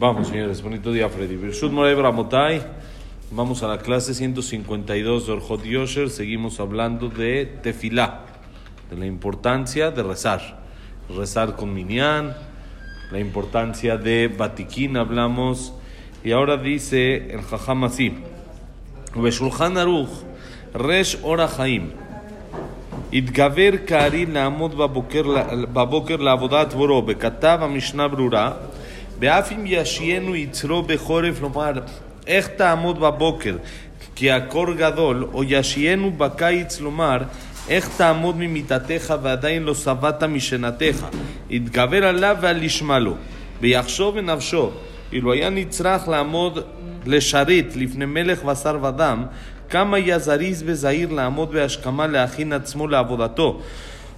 Vamos, señores, bonito día, Freddy. Birshut Morey Bramotai. Vamos a la clase 152 de Orjot Yosher. Seguimos hablando de tefilá, de la importancia de rezar. Rezar con minyan, la importancia de batiquín, hablamos. Y ahora dice el Jajam así: Beshulchan Aruch, Resh Ora Haim. התגבר כארי לעמוד בבוקר, בבוקר לעבודת בורו, בכתב המשנה ברורה, ואף אם ישיינו יצרו בחורף לומר, איך תעמוד בבוקר, כי הקור גדול, או ישיינו בקיץ לומר, איך תעמוד ממיטתך ועדיין לא שבעת משנתך, יתגבר עליו ועל ישמע לו, ויחשוב בנפשו, אילו היה נצרך לעמוד לשרת לפני מלך בשר ודם, כמה היה זריז וזהיר לעמוד בהשכמה להכין עצמו לעבודתו.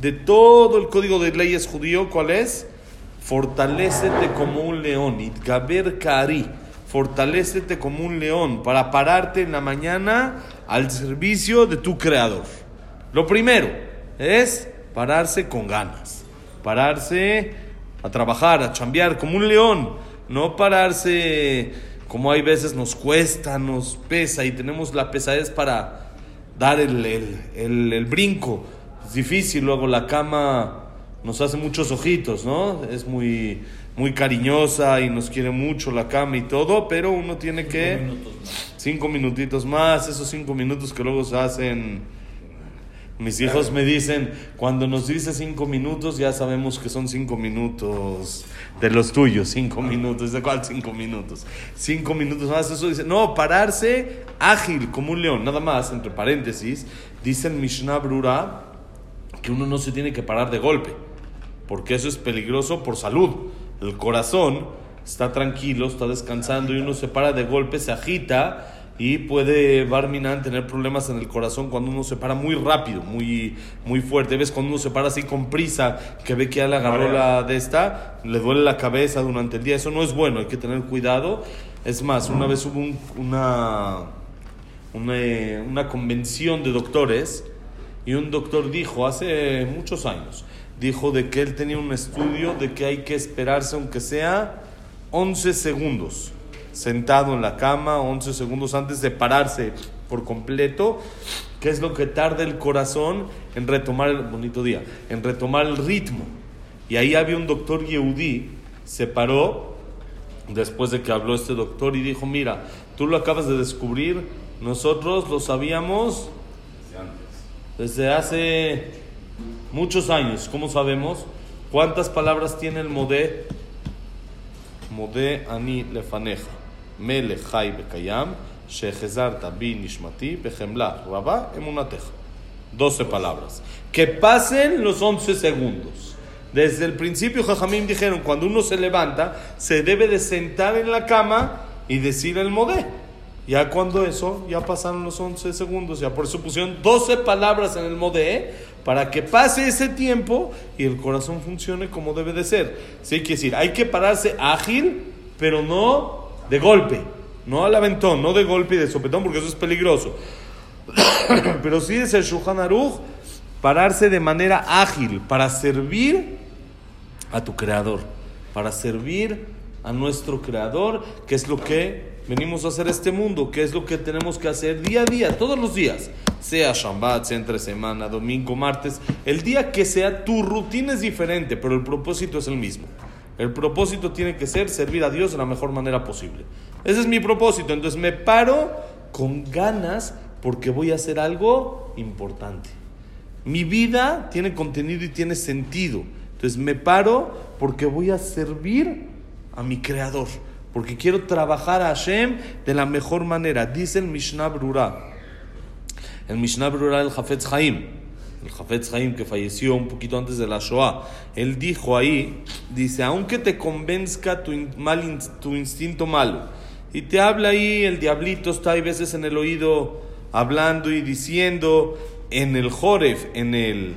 de todo el código de leyes judío, ¿cuál es? Fortalécete como un león. Idgaber Kari. Fortalécete como un león para pararte en la mañana al servicio de tu creador. Lo primero es pararse con ganas. Pararse a trabajar, a chambear como un león. No pararse como hay veces nos cuesta, nos pesa y tenemos la pesadez para dar el, el, el brinco. Es difícil, luego la cama nos hace muchos ojitos, ¿no? Es muy, muy cariñosa y nos quiere mucho la cama y todo, pero uno tiene que... Cinco minutitos más, esos cinco minutos que luego se hacen... Mis hijos me dicen, cuando nos dice cinco minutos, ya sabemos que son cinco minutos de los tuyos, cinco minutos. ¿De cuál cinco minutos? Cinco minutos más. Eso dice, no, pararse ágil como un león. Nada más, entre paréntesis, dice el Mishnah Brura que uno no se tiene que parar de golpe, porque eso es peligroso por salud. El corazón está tranquilo, está descansando y uno se para de golpe, se agita y puede Barminan tener problemas en el corazón cuando uno se para muy rápido, muy, muy fuerte. ¿Ves? Cuando uno se para así con prisa, que ve que ya le agarró la de esta, le duele la cabeza durante el día. Eso no es bueno, hay que tener cuidado. Es más, una vez hubo un- una, una, una convención de doctores y un doctor dijo, hace muchos años, dijo de que él tenía un estudio de que hay que esperarse aunque sea 11 segundos sentado en la cama, 11 segundos antes de pararse por completo, que es lo que tarda el corazón en retomar el bonito día, en retomar el ritmo. Y ahí había un doctor Yehudí, se paró después de que habló este doctor y dijo, mira, tú lo acabas de descubrir, nosotros lo sabíamos desde hace muchos años. ¿Cómo sabemos? ¿Cuántas palabras tiene el modé? Modé ani lefaneja. Mele chai bekayam, shechezarta bi nishmati, behemla rabá emunateja. 12 palabras. Que pasen los 11 segundos. Desde el principio, Jajamim dijeron, cuando uno se levanta, se debe de sentar en la cama y decir el modé. Ya cuando eso, ya pasaron los 11 segundos, ya por eso pusieron 12 palabras en el modé para que pase ese tiempo y el corazón funcione como debe de ser. Sí, que decir, hay que pararse ágil, pero no de golpe, no al aventón, no de golpe y de sopetón, porque eso es peligroso. pero sí es el Shulchan Aruch, pararse de manera ágil para servir a tu creador, para servir a nuestro creador, que es lo que venimos a hacer este mundo, que es lo que tenemos que hacer día a día, todos los días, sea Shabbat, sea entre semana, domingo, martes, el día que sea, tu rutina es diferente, pero el propósito es el mismo. El propósito tiene que ser servir a Dios de la mejor manera posible. Ese es mi propósito, entonces me paro con ganas porque voy a hacer algo importante. Mi vida tiene contenido y tiene sentido. Entonces me paro porque voy a servir a mi creador. Porque quiero trabajar a Hashem de la mejor manera. Dice el Mishnah Brura. El Mishnah Brura del Hafetz Haim. el Jafetz Haim que falleció un poquito antes de la Shoah, él dijo ahí, dice, aunque te convenzca tu, mal, tu instinto malo, y te habla ahí, el diablito está ahí veces en el oído hablando y diciendo, en el Joref, en el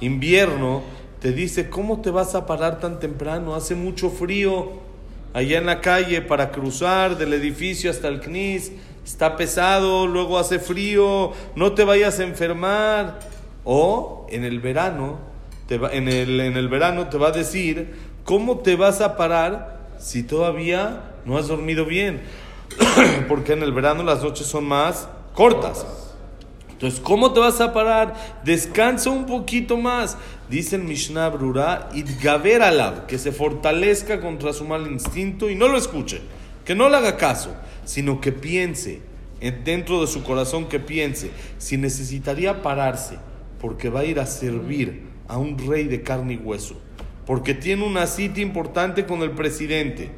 invierno, te dice, ¿cómo te vas a parar tan temprano? Hace mucho frío allá en la calle para cruzar del edificio hasta el CNIS, está pesado, luego hace frío, no te vayas a enfermar. O en el verano, te va, en, el, en el verano te va a decir, ¿cómo te vas a parar si todavía no has dormido bien? Porque en el verano las noches son más cortas. Entonces, ¿cómo te vas a parar? Descansa un poquito más. Dice el Mishnah Brura, Idgaver alab, que se fortalezca contra su mal instinto y no lo escuche, que no le haga caso, sino que piense, dentro de su corazón que piense, si necesitaría pararse, porque va a ir a servir a un rey de carne y hueso, porque tiene una cita importante con el presidente.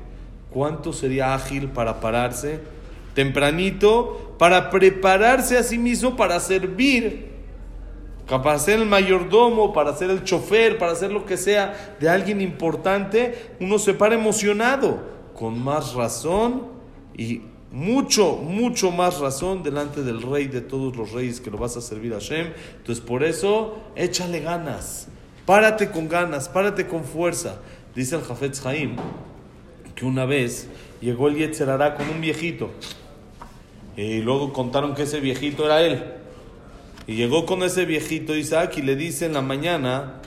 ¿Cuánto sería ágil para pararse? Tempranito, para prepararse a sí mismo para servir, para ser el mayordomo, para ser el chofer, para hacer lo que sea de alguien importante, uno se para emocionado, con más razón y mucho, mucho más razón delante del rey de todos los reyes que lo vas a servir a Hashem. Entonces, por eso, échale ganas, párate con ganas, párate con fuerza. Dice el Jafetz Haim que una vez llegó el Yetzerará con un viejito y luego contaron que ese viejito era él. Y llegó con ese viejito Isaac y le dice en la mañana,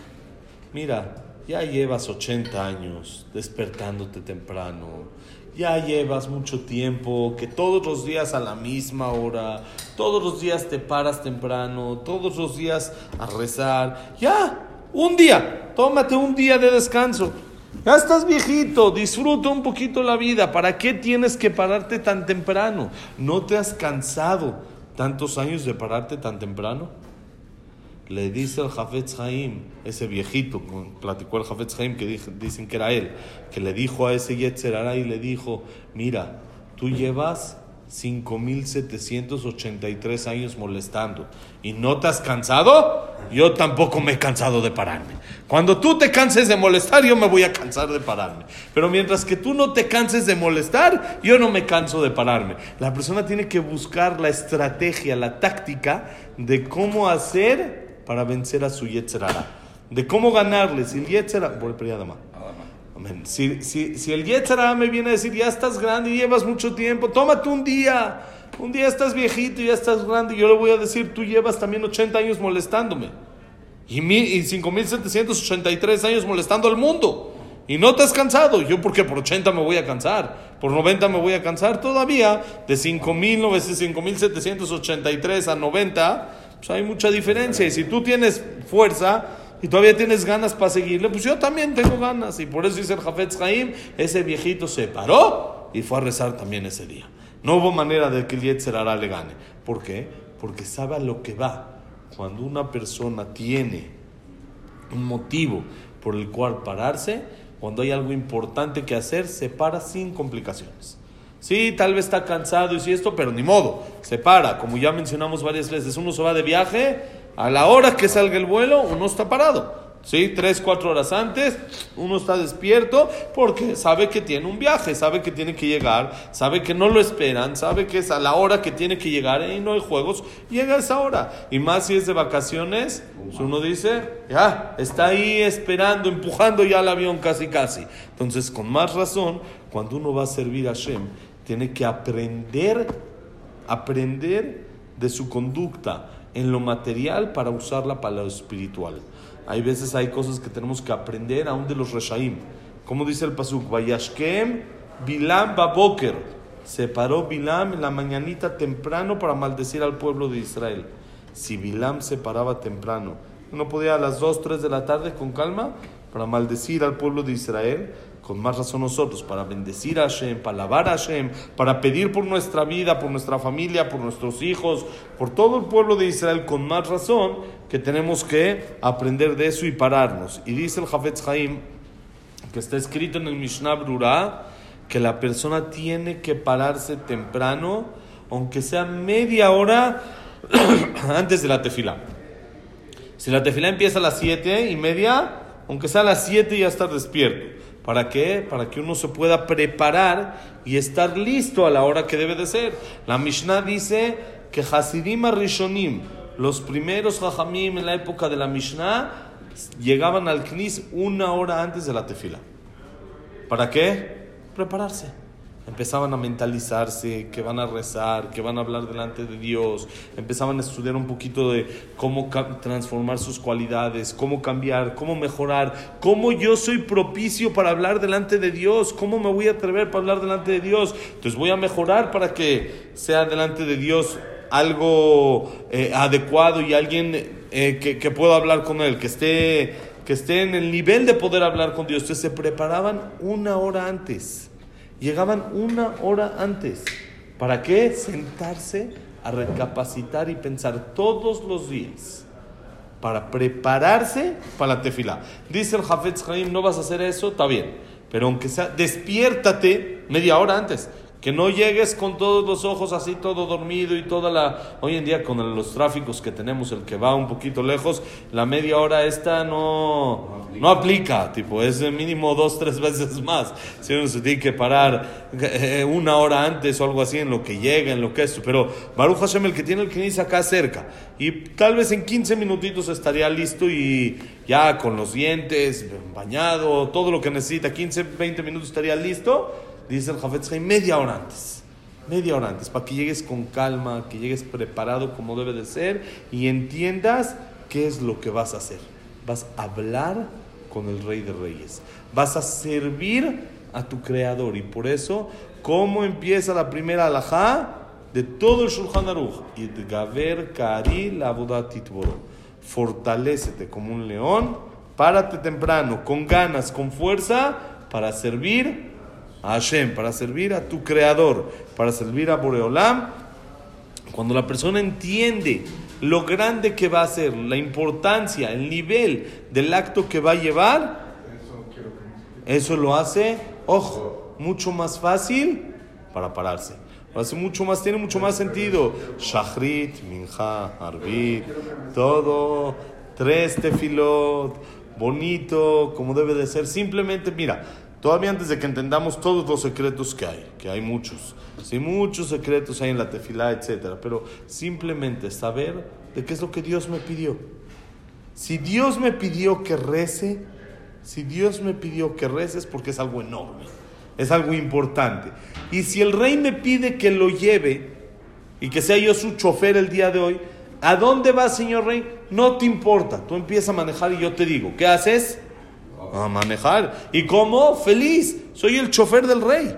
mira, ya llevas 80 años despertándote temprano ya llevas mucho tiempo, que todos los días a la misma hora, todos los días te paras temprano, todos los días a rezar. Ya, un día, tómate un día de descanso. Ya estás viejito, disfruta un poquito la vida. ¿Para qué tienes que pararte tan temprano? ¿No te has cansado tantos años de pararte tan temprano? le dice el Jafetz Haim, ese viejito, platicó el Jafetz Haim que dicen que era él, que le dijo a ese Yetzerara y le dijo, mira, tú llevas 5.783 años molestando y no te has cansado, yo tampoco me he cansado de pararme. Cuando tú te canses de molestar, yo me voy a cansar de pararme. Pero mientras que tú no te canses de molestar, yo no me canso de pararme. La persona tiene que buscar la estrategia, la táctica de cómo hacer para vencer a su Yetzerara. De cómo ganarle. Si el Yetzerara. Si, si, si el Yetzerara me viene a decir, ya estás grande y llevas mucho tiempo, tómate un día. Un día estás viejito y ya estás grande. Yo le voy a decir, tú llevas también 80 años molestándome. Y, y 5.783 años molestando al mundo. Y no te has cansado. Yo porque por 80 me voy a cansar. Por 90 me voy a cansar. Todavía de 5.783 a 90 pues hay mucha diferencia. Y si tú tienes fuerza y todavía tienes ganas para seguirle, pues yo también tengo ganas. Y por eso dice el Jafetz Haim, ese viejito se paró y fue a rezar también ese día. No hubo manera de que el Yetzer le gane. ¿Por qué? Porque sabe lo que va. Cuando una persona tiene un motivo por el cual pararse, cuando hay algo importante que hacer, se para sin complicaciones. Sí, tal vez está cansado y sí esto, pero ni modo, se para. Como ya mencionamos varias veces, uno se va de viaje, a la hora que salga el vuelo, uno está parado. ¿sí? Tres, cuatro horas antes, uno está despierto porque sabe que tiene un viaje, sabe que tiene que llegar, sabe que no lo esperan, sabe que es a la hora que tiene que llegar y no hay juegos, llega esa hora. Y más si es de vacaciones, pues uno dice, ya, está ahí esperando, empujando ya el avión casi, casi. Entonces, con más razón, cuando uno va a servir a Shem, tiene que aprender, aprender de su conducta en lo material para usarla para lo espiritual. Hay veces hay cosas que tenemos que aprender aún de los reshaim. Como dice el pasuk, Vayashkem Bilam Baboker. Se paró Bilam en la mañanita temprano para maldecir al pueblo de Israel. Si Bilam se paraba temprano, no podía a las 2, 3 de la tarde con calma para maldecir al pueblo de Israel con más razón nosotros, para bendecir a Hashem, para alabar a Hashem, para pedir por nuestra vida, por nuestra familia, por nuestros hijos, por todo el pueblo de Israel, con más razón que tenemos que aprender de eso y pararnos. Y dice el Jafetz Haim, que está escrito en el Mishnah Brura, que la persona tiene que pararse temprano, aunque sea media hora antes de la tefila. Si la tefilá empieza a las siete y media, aunque sea a las siete ya estar despierto. ¿Para qué? Para que uno se pueda preparar y estar listo a la hora que debe de ser. La Mishnah dice que Hasidim Rishonim, los primeros Jajamim en la época de la Mishnah, llegaban al Knis una hora antes de la tefila. ¿Para qué? Prepararse empezaban a mentalizarse, que van a rezar, que van a hablar delante de Dios, empezaban a estudiar un poquito de cómo transformar sus cualidades, cómo cambiar, cómo mejorar, cómo yo soy propicio para hablar delante de Dios, cómo me voy a atrever para hablar delante de Dios. Entonces voy a mejorar para que sea delante de Dios algo eh, adecuado y alguien eh, que, que pueda hablar con él, que esté que esté en el nivel de poder hablar con Dios. Entonces se preparaban una hora antes Llegaban una hora antes. ¿Para qué? Sentarse a recapacitar y pensar todos los días para prepararse para la tefila. Dice el Jafetz Haim, no vas a hacer eso, está bien, pero aunque sea, despiértate media hora antes. Que no llegues con todos los ojos así, todo dormido y toda la... Hoy en día con los tráficos que tenemos, el que va un poquito lejos, la media hora esta no, no aplica, tipo, es mínimo dos, tres veces más. Si uno se tiene que parar eh, una hora antes o algo así en lo que llega, en lo que es. Pero Baruch Hashem, el que tiene el dice acá cerca, y tal vez en 15 minutitos estaría listo y ya con los dientes, bañado, todo lo que necesita, 15, 20 minutos estaría listo dice el Jafetz media hora antes. Media hora antes, para que llegues con calma, que llegues preparado como debe de ser y entiendas qué es lo que vas a hacer. Vas a hablar con el Rey de Reyes. Vas a servir a tu Creador. Y por eso, ¿cómo empieza la primera alajá? De todo el Shulchan Aruch. Gaver Kari Fortalécete como un león, párate temprano, con ganas, con fuerza, para servir a Hashem, para servir a tu creador, para servir a Boreolam, cuando la persona entiende lo grande que va a ser, la importancia, el nivel del acto que va a llevar, eso lo hace, ojo, mucho más fácil para pararse. Hace mucho más, tiene mucho más sentido. Shachrit, Minja, Arbit, todo, tres tefilot, bonito, como debe de ser. Simplemente, mira, Todavía antes de que entendamos todos los secretos que hay, que hay muchos, sí, muchos secretos hay en la tefilá, etc. Pero simplemente saber de qué es lo que Dios me pidió. Si Dios me pidió que rece, si Dios me pidió que rece es porque es algo enorme, es algo importante. Y si el rey me pide que lo lleve y que sea yo su chofer el día de hoy, ¿a dónde vas, señor rey? No te importa, tú empiezas a manejar y yo te digo, ¿qué haces? A manejar. ¿Y cómo? Feliz. Soy el chofer del rey.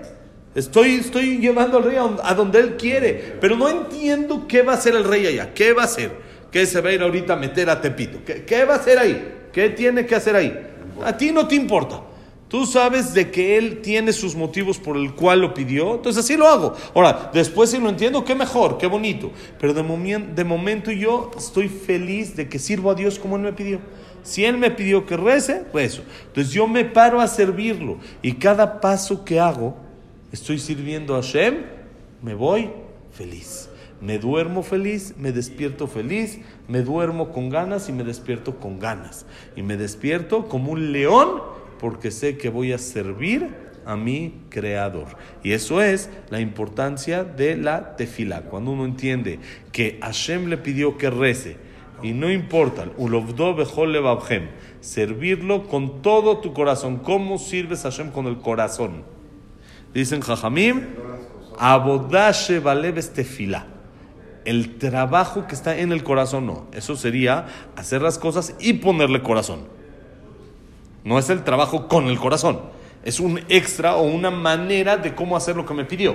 Estoy, estoy llevando al rey a, donde él quiere. Pero no entiendo qué va a hacer el rey allá. ¿Qué va a hacer? ¿Qué se va a ir ahorita a meter a Tepito? ¿Qué, qué va a hacer ahí? ¿Qué tiene que hacer ahí? A ti no te importa. Tú sabes de que él tiene sus motivos por el cual lo pidió, entonces así lo hago. Ahora, después si lo entiendo, qué mejor, qué bonito. Pero de, momento yo estoy feliz de que sirvo a Dios como él me pidió. Si Él me pidió que rece, rezo. Entonces yo me paro a servirlo. Y cada paso que hago, estoy sirviendo a Hashem, me voy feliz. Me duermo feliz, me despierto feliz, me duermo con ganas y me despierto con ganas. Y me despierto como un león porque sé que voy a servir a mi creador. Y eso es la importancia de la tefila. Cuando uno entiende que Hashem le pidió que rece, y no importa, servirlo con todo tu corazón. ¿Cómo sirves a Hashem con el corazón? Dicen Jajamim, abodashe valeves tefila. El trabajo que está en el corazón no. Eso sería hacer las cosas y ponerle corazón. No es el trabajo con el corazón. Es un extra o una manera de cómo hacer lo que me pidió.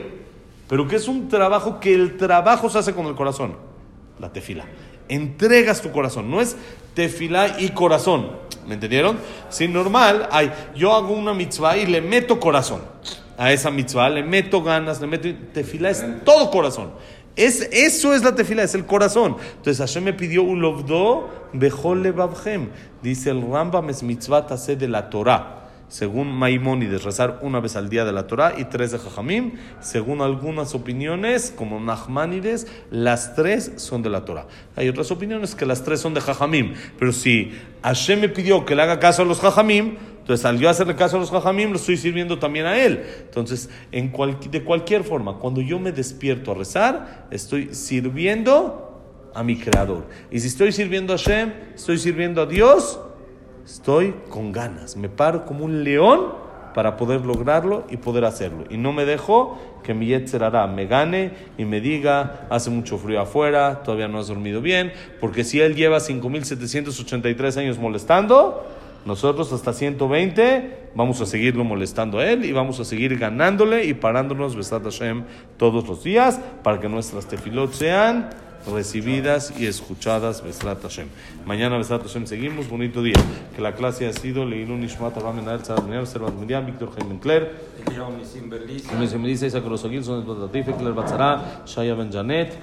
Pero que es un trabajo que el trabajo se hace con el corazón. La tefila entregas tu corazón. No es tefilá y corazón. ¿Me entendieron? Si normal, hay, yo hago una mitzvah y le meto corazón a esa mitzvah, le meto ganas, le meto. Tefilá es todo corazón. Es, eso es la tefila, es el corazón. Entonces Hashem me pidió un lovdo bejole babhem. Dice el Rambam es mitzvah de la Torah. Según Maimónides, rezar una vez al día de la Torah y tres de Jajamim. Según algunas opiniones, como Nachmanides, las tres son de la Torah. Hay otras opiniones que las tres son de Jajamim. Pero si Hashem me pidió que le haga caso a los Jajamim, entonces al yo hacerle caso a los Jajamim, lo estoy sirviendo también a él. Entonces, en de cualquier forma, cuando yo me despierto a rezar, estoy sirviendo a mi Creador. Y si estoy sirviendo a Hashem, estoy sirviendo a Dios Estoy con ganas, me paro como un león para poder lograrlo y poder hacerlo. Y no me dejo que mi Yetzerara me gane y me diga, hace mucho frío afuera, todavía no has dormido bien, porque si él lleva 5.783 años molestando, nosotros hasta 120 vamos a seguirlo molestando a él y vamos a seguir ganándole y parándonos Besat Hashem todos los días para que nuestras tefilot sean recibidas y escuchadas. Besrat Hashem. Mañana, Besrat Hashem, seguimos. Bonito día. Que la clase ha sido Leilun Nishmat Abraham Menal Miriam, Servat Miriam, Víctor Jaime Kler, Nisim Belisa, Isaac Rosogil, Son Latife, Kler Batzara, Shaya Ben Janet,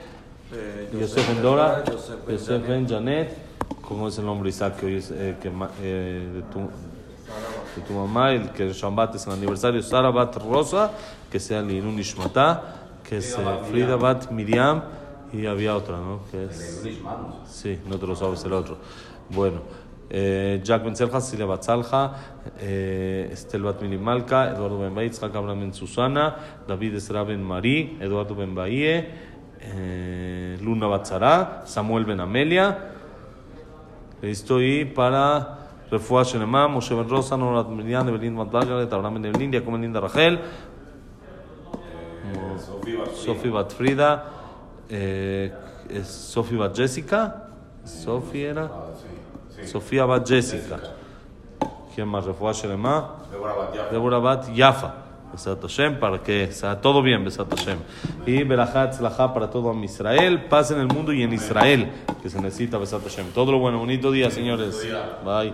Yosef Ben Dora, Yosef Ben Janet. ¿Cómo es el nombre Isaac que hoy es eh, que, eh, de tu de tu mamá, el que Shabbat es el aniversario, Sara Bat Rosa, que sea Leilun Nishmatá, que es Frida Bat Miriam, y había otra, ¿no? Que es... Sí, no te lo sabes el otro. Bueno, eh, Jack Ben Selja, Silvia Batzalja, eh, Estel Bat Malca, Eduardo Ben Baí, Abraham Ben Susana, David Esra Ben Marí, Eduardo Ben Bahie, eh, Luna Batzara, Samuel Ben Amelia. Estoy para Refuah Shenema, Moshe Ben Rosa, Norat Miriam, Evelyn Van Margaret, Abraham Ben Evelyn, Jacob Ben Linda Rachel, Sofía Batfrida eh, Sofía Bat Jessica. Sofía era. Sofía Bat Jessica. ¿Quién más? Refuah Shelema. Deborah Bat Yafa. Besat Hashem, para que sea todo bien, Besat Hashem. Y Berachat Tzlacha para todo Israel, paz en el mundo y en Israel, que se necesita Besat Hashem. Todo lo bueno, bonito día, señores. Bye.